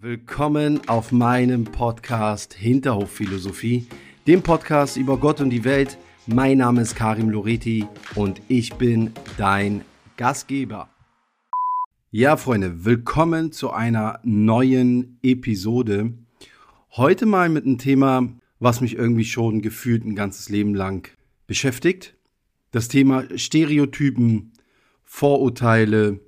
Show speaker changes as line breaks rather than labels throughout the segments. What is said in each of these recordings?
Willkommen auf meinem Podcast Hinterhofphilosophie, dem Podcast über Gott und die Welt. Mein Name ist Karim Loreti und ich bin dein Gastgeber. Ja, Freunde, willkommen zu einer neuen Episode. Heute mal mit einem Thema, was mich irgendwie schon gefühlt ein ganzes Leben lang beschäftigt. Das Thema Stereotypen, Vorurteile,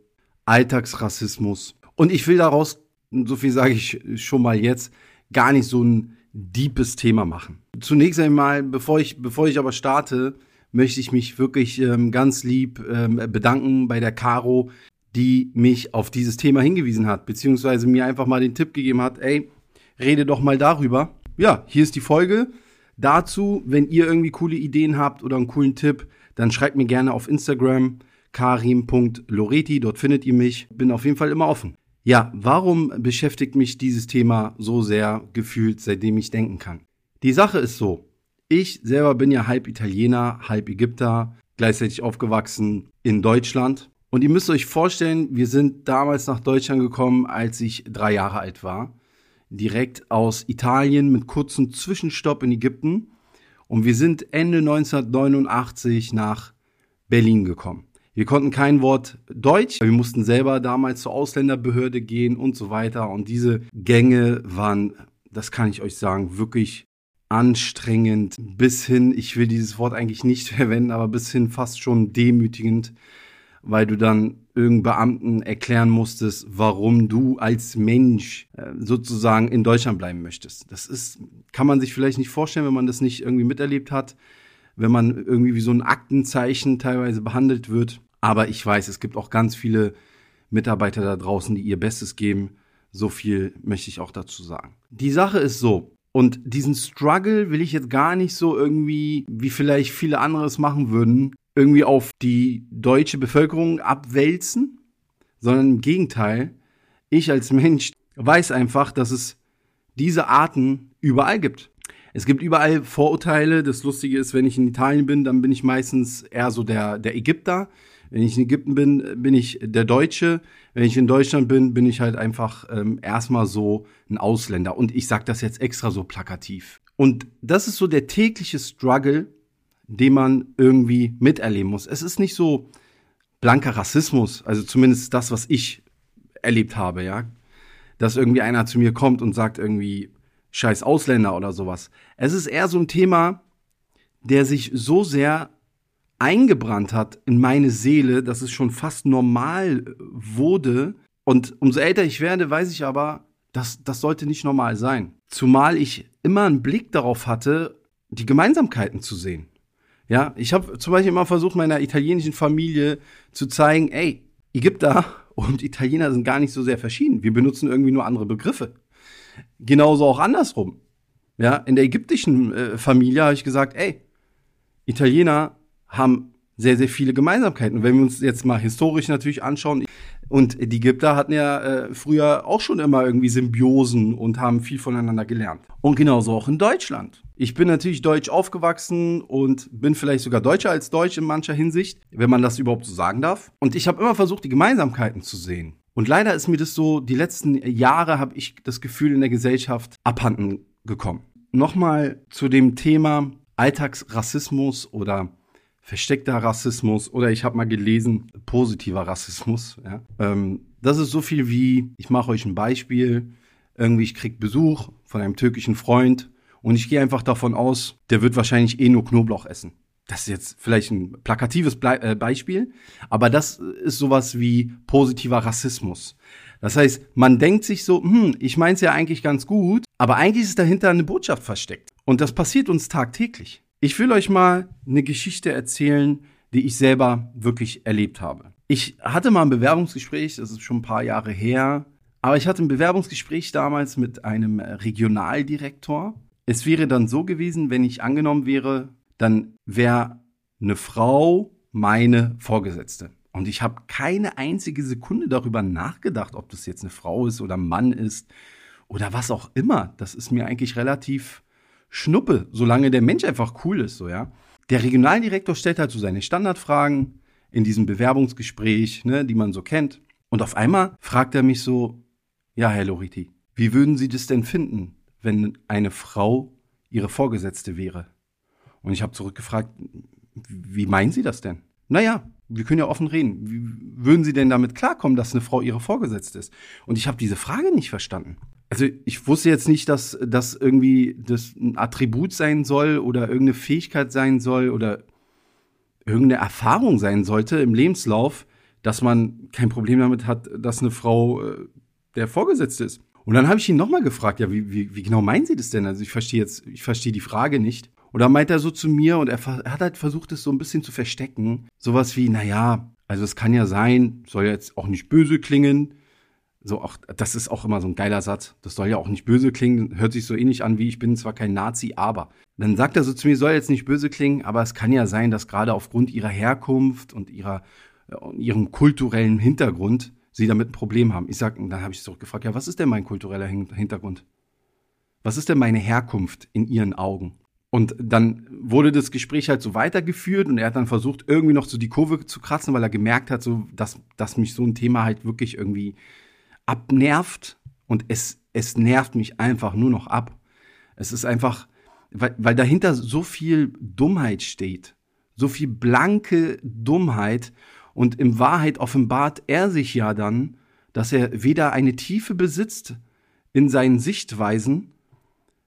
Alltagsrassismus. Und ich will daraus so viel sage ich schon mal jetzt, gar nicht so ein deepes Thema machen. Zunächst einmal, bevor ich, bevor ich aber starte, möchte ich mich wirklich ähm, ganz lieb ähm, bedanken bei der Caro, die mich auf dieses Thema hingewiesen hat, beziehungsweise mir einfach mal den Tipp gegeben hat, ey, rede doch mal darüber. Ja, hier ist die Folge. Dazu, wenn ihr irgendwie coole Ideen habt oder einen coolen Tipp, dann schreibt mir gerne auf Instagram karim.loreti, dort findet ihr mich. Bin auf jeden Fall immer offen. Ja, warum beschäftigt mich dieses Thema so sehr gefühlt, seitdem ich denken kann? Die Sache ist so, ich selber bin ja halb Italiener, halb Ägypter, gleichzeitig aufgewachsen in Deutschland. Und ihr müsst euch vorstellen, wir sind damals nach Deutschland gekommen, als ich drei Jahre alt war. Direkt aus Italien mit kurzem Zwischenstopp in Ägypten. Und wir sind Ende 1989 nach Berlin gekommen. Wir konnten kein Wort Deutsch. Wir mussten selber damals zur Ausländerbehörde gehen und so weiter. Und diese Gänge waren, das kann ich euch sagen, wirklich anstrengend bis hin, ich will dieses Wort eigentlich nicht verwenden, aber bis hin fast schon demütigend, weil du dann irgendeinem Beamten erklären musstest, warum du als Mensch äh, sozusagen in Deutschland bleiben möchtest. Das ist, kann man sich vielleicht nicht vorstellen, wenn man das nicht irgendwie miterlebt hat wenn man irgendwie wie so ein Aktenzeichen teilweise behandelt wird. Aber ich weiß, es gibt auch ganz viele Mitarbeiter da draußen, die ihr Bestes geben. So viel möchte ich auch dazu sagen. Die Sache ist so, und diesen Struggle will ich jetzt gar nicht so irgendwie, wie vielleicht viele andere es machen würden, irgendwie auf die deutsche Bevölkerung abwälzen, sondern im Gegenteil, ich als Mensch weiß einfach, dass es diese Arten überall gibt. Es gibt überall Vorurteile. Das Lustige ist, wenn ich in Italien bin, dann bin ich meistens eher so der, der Ägypter. Wenn ich in Ägypten bin, bin ich der Deutsche. Wenn ich in Deutschland bin, bin ich halt einfach ähm, erstmal so ein Ausländer. Und ich sage das jetzt extra so plakativ. Und das ist so der tägliche Struggle, den man irgendwie miterleben muss. Es ist nicht so blanker Rassismus, also zumindest das, was ich erlebt habe, ja. Dass irgendwie einer zu mir kommt und sagt irgendwie, scheiß Ausländer oder sowas. Es ist eher so ein Thema, der sich so sehr eingebrannt hat in meine Seele, dass es schon fast normal wurde. Und umso älter ich werde, weiß ich aber, dass das sollte nicht normal sein. Zumal ich immer einen Blick darauf hatte, die Gemeinsamkeiten zu sehen. Ja, ich habe zum Beispiel immer versucht, meiner italienischen Familie zu zeigen, ey, Ägypter und Italiener sind gar nicht so sehr verschieden. Wir benutzen irgendwie nur andere Begriffe. Genauso auch andersrum. Ja, in der ägyptischen äh, Familie habe ich gesagt, ey, Italiener haben sehr, sehr viele Gemeinsamkeiten. Und wenn wir uns jetzt mal historisch natürlich anschauen, und die Ägypter hatten ja äh, früher auch schon immer irgendwie Symbiosen und haben viel voneinander gelernt. Und genauso auch in Deutschland. Ich bin natürlich deutsch aufgewachsen und bin vielleicht sogar deutscher als deutsch in mancher Hinsicht, wenn man das überhaupt so sagen darf. Und ich habe immer versucht, die Gemeinsamkeiten zu sehen. Und leider ist mir das so, die letzten Jahre habe ich das Gefühl in der Gesellschaft abhanden gekommen. Nochmal zu dem Thema Alltagsrassismus oder versteckter Rassismus oder ich habe mal gelesen, positiver Rassismus. Ja. Ähm, das ist so viel wie, ich mache euch ein Beispiel, irgendwie ich krieg Besuch von einem türkischen Freund und ich gehe einfach davon aus, der wird wahrscheinlich eh nur Knoblauch essen das ist jetzt vielleicht ein plakatives Ble äh, Beispiel, aber das ist sowas wie positiver Rassismus. Das heißt, man denkt sich so, hm, ich meine es ja eigentlich ganz gut, aber eigentlich ist dahinter eine Botschaft versteckt. Und das passiert uns tagtäglich. Ich will euch mal eine Geschichte erzählen, die ich selber wirklich erlebt habe. Ich hatte mal ein Bewerbungsgespräch, das ist schon ein paar Jahre her, aber ich hatte ein Bewerbungsgespräch damals mit einem Regionaldirektor. Es wäre dann so gewesen, wenn ich angenommen wäre dann wäre eine Frau meine Vorgesetzte. Und ich habe keine einzige Sekunde darüber nachgedacht, ob das jetzt eine Frau ist oder ein Mann ist oder was auch immer. Das ist mir eigentlich relativ schnuppe, solange der Mensch einfach cool ist, so ja. Der Regionaldirektor stellt halt so seine Standardfragen in diesem Bewerbungsgespräch, ne, die man so kennt. Und auf einmal fragt er mich so, ja, Herr Loriti, wie würden Sie das denn finden, wenn eine Frau Ihre Vorgesetzte wäre? Und ich habe zurückgefragt, wie meinen Sie das denn? Naja, wir können ja offen reden. Wie würden Sie denn damit klarkommen, dass eine Frau Ihre Vorgesetzte ist? Und ich habe diese Frage nicht verstanden. Also ich wusste jetzt nicht, dass das irgendwie das ein Attribut sein soll oder irgendeine Fähigkeit sein soll oder irgendeine Erfahrung sein sollte im Lebenslauf, dass man kein Problem damit hat, dass eine Frau äh, der Vorgesetzte ist. Und dann habe ich ihn nochmal gefragt, ja, wie, wie, wie genau meinen Sie das denn? Also ich verstehe jetzt, ich verstehe die Frage nicht. Und dann meint er so zu mir und er, er hat halt versucht, es so ein bisschen zu verstecken. Sowas wie, na ja, also es kann ja sein, soll jetzt auch nicht böse klingen. So auch, das ist auch immer so ein geiler Satz. Das soll ja auch nicht böse klingen, hört sich so ähnlich an wie ich bin zwar kein Nazi, aber. Dann sagt er so zu mir, soll jetzt nicht böse klingen, aber es kann ja sein, dass gerade aufgrund ihrer Herkunft und ihrer, äh, ihrem kulturellen Hintergrund sie damit ein Problem haben. Ich sag, dann habe ich so gefragt, ja, was ist denn mein kultureller Hintergrund? Was ist denn meine Herkunft in ihren Augen? Und dann wurde das Gespräch halt so weitergeführt und er hat dann versucht, irgendwie noch so die Kurve zu kratzen, weil er gemerkt hat, so, dass, dass mich so ein Thema halt wirklich irgendwie abnervt und es, es nervt mich einfach nur noch ab. Es ist einfach, weil, weil dahinter so viel Dummheit steht, so viel blanke Dummheit und in Wahrheit offenbart er sich ja dann, dass er weder eine Tiefe besitzt in seinen Sichtweisen,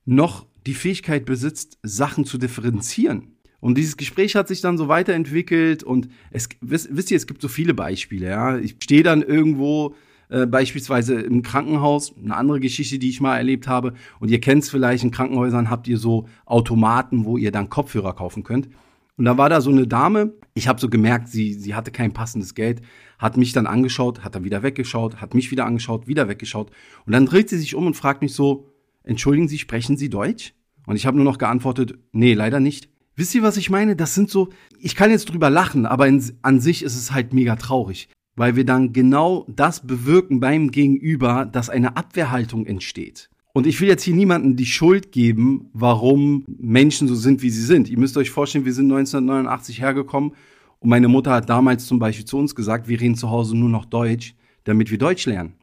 noch die Fähigkeit besitzt, Sachen zu differenzieren. Und dieses Gespräch hat sich dann so weiterentwickelt und es, wisst, wisst ihr, es gibt so viele Beispiele, ja. Ich stehe dann irgendwo, äh, beispielsweise im Krankenhaus, eine andere Geschichte, die ich mal erlebt habe. Und ihr kennt es vielleicht, in Krankenhäusern habt ihr so Automaten, wo ihr dann Kopfhörer kaufen könnt. Und da war da so eine Dame, ich habe so gemerkt, sie, sie hatte kein passendes Geld, hat mich dann angeschaut, hat dann wieder weggeschaut, hat mich wieder angeschaut, wieder weggeschaut. Und dann dreht sie sich um und fragt mich so, entschuldigen Sie, sprechen Sie Deutsch? Und ich habe nur noch geantwortet, nee, leider nicht. Wisst ihr, was ich meine? Das sind so, ich kann jetzt drüber lachen, aber in, an sich ist es halt mega traurig, weil wir dann genau das bewirken beim Gegenüber, dass eine Abwehrhaltung entsteht. Und ich will jetzt hier niemandem die Schuld geben, warum Menschen so sind, wie sie sind. Ihr müsst euch vorstellen, wir sind 1989 hergekommen und meine Mutter hat damals zum Beispiel zu uns gesagt, wir reden zu Hause nur noch Deutsch, damit wir Deutsch lernen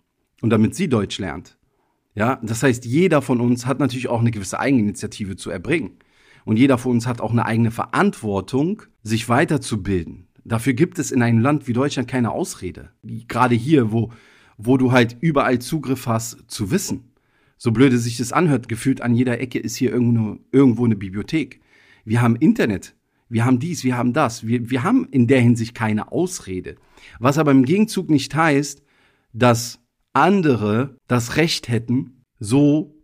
und damit sie Deutsch lernt. Ja, das heißt, jeder von uns hat natürlich auch eine gewisse Eigeninitiative zu erbringen. Und jeder von uns hat auch eine eigene Verantwortung, sich weiterzubilden. Dafür gibt es in einem Land wie Deutschland keine Ausrede. Gerade hier, wo, wo du halt überall Zugriff hast zu Wissen so blöde sich das anhört, gefühlt an jeder Ecke ist hier irgendwo, irgendwo eine Bibliothek. Wir haben Internet. Wir haben dies, wir haben das. Wir, wir haben in der Hinsicht keine Ausrede. Was aber im Gegenzug nicht heißt, dass andere das Recht hätten, so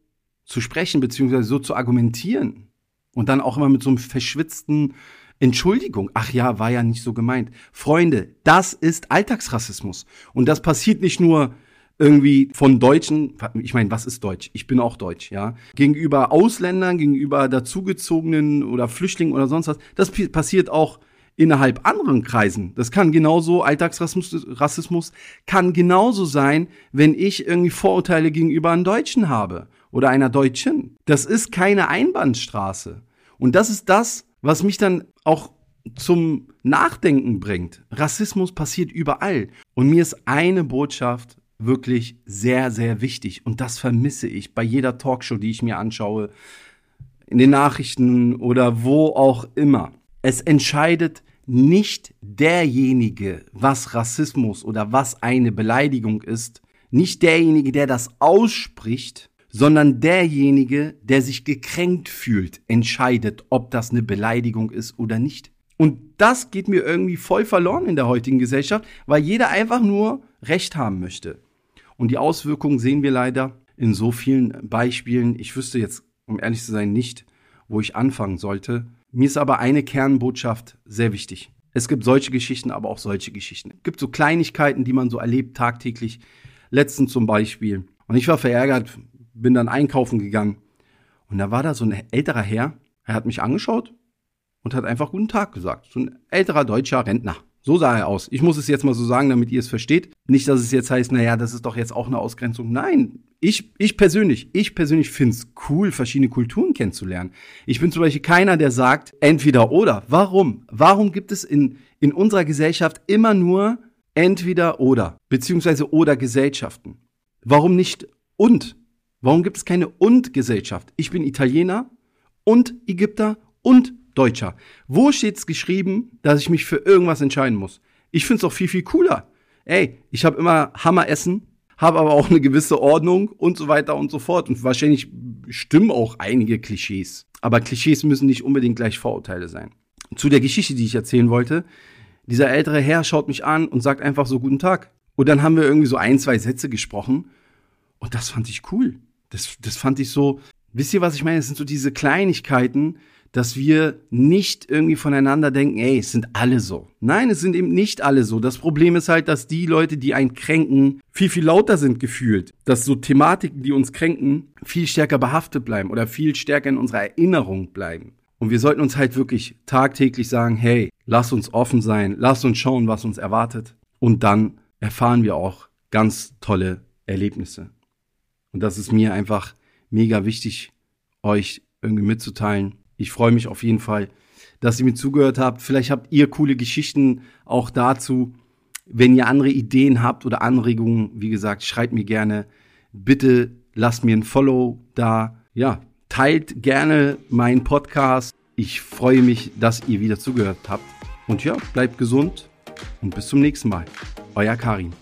zu sprechen, beziehungsweise so zu argumentieren. Und dann auch immer mit so einem verschwitzten Entschuldigung. Ach ja, war ja nicht so gemeint. Freunde, das ist Alltagsrassismus. Und das passiert nicht nur irgendwie von Deutschen, ich meine, was ist Deutsch? Ich bin auch Deutsch, ja. Gegenüber Ausländern, gegenüber dazugezogenen oder Flüchtlingen oder sonst was. Das passiert auch innerhalb anderen Kreisen. Das kann genauso, Alltagsrassismus Rassismus kann genauso sein, wenn ich irgendwie Vorurteile gegenüber einem Deutschen habe oder einer Deutschen. Das ist keine Einbahnstraße. Und das ist das, was mich dann auch zum Nachdenken bringt. Rassismus passiert überall. Und mir ist eine Botschaft wirklich sehr, sehr wichtig. Und das vermisse ich bei jeder Talkshow, die ich mir anschaue, in den Nachrichten oder wo auch immer. Es entscheidet nicht derjenige, was Rassismus oder was eine Beleidigung ist, nicht derjenige, der das ausspricht, sondern derjenige, der sich gekränkt fühlt, entscheidet, ob das eine Beleidigung ist oder nicht. Und das geht mir irgendwie voll verloren in der heutigen Gesellschaft, weil jeder einfach nur Recht haben möchte. Und die Auswirkungen sehen wir leider in so vielen Beispielen. Ich wüsste jetzt, um ehrlich zu sein, nicht, wo ich anfangen sollte. Mir ist aber eine Kernbotschaft sehr wichtig. Es gibt solche Geschichten, aber auch solche Geschichten. Es gibt so Kleinigkeiten, die man so erlebt tagtäglich. Letzten zum Beispiel. Und ich war verärgert, bin dann einkaufen gegangen. Und da war da so ein älterer Herr. Er hat mich angeschaut und hat einfach guten Tag gesagt. So ein älterer deutscher Rentner. So sah er aus. Ich muss es jetzt mal so sagen, damit ihr es versteht. Nicht, dass es jetzt heißt, naja, das ist doch jetzt auch eine Ausgrenzung. Nein, ich, ich persönlich, ich persönlich find's cool, verschiedene Kulturen kennenzulernen. Ich bin zum Beispiel keiner, der sagt, entweder oder. Warum? Warum gibt es in, in unserer Gesellschaft immer nur entweder oder, beziehungsweise oder Gesellschaften? Warum nicht und? Warum gibt es keine Und-Gesellschaft? Ich bin Italiener und Ägypter und Deutscher. Wo steht's geschrieben, dass ich mich für irgendwas entscheiden muss? Ich find's auch viel, viel cooler. Ey, ich habe immer Hammeressen, habe aber auch eine gewisse Ordnung und so weiter und so fort. Und wahrscheinlich stimmen auch einige Klischees. Aber Klischees müssen nicht unbedingt gleich Vorurteile sein. Zu der Geschichte, die ich erzählen wollte. Dieser ältere Herr schaut mich an und sagt einfach so guten Tag. Und dann haben wir irgendwie so ein, zwei Sätze gesprochen. Und das fand ich cool. Das, das fand ich so, wisst ihr, was ich meine? Es sind so diese Kleinigkeiten, dass wir nicht irgendwie voneinander denken, ey, es sind alle so. Nein, es sind eben nicht alle so. Das Problem ist halt, dass die Leute, die einen kränken, viel, viel lauter sind gefühlt. Dass so Thematiken, die uns kränken, viel stärker behaftet bleiben oder viel stärker in unserer Erinnerung bleiben. Und wir sollten uns halt wirklich tagtäglich sagen, hey, lass uns offen sein, lass uns schauen, was uns erwartet. Und dann erfahren wir auch ganz tolle Erlebnisse. Und das ist mir einfach mega wichtig, euch irgendwie mitzuteilen. Ich freue mich auf jeden Fall, dass ihr mir zugehört habt. Vielleicht habt ihr coole Geschichten auch dazu. Wenn ihr andere Ideen habt oder Anregungen, wie gesagt, schreibt mir gerne. Bitte lasst mir ein Follow da. Ja, teilt gerne meinen Podcast. Ich freue mich, dass ihr wieder zugehört habt. Und ja, bleibt gesund und bis zum nächsten Mal. Euer Karin.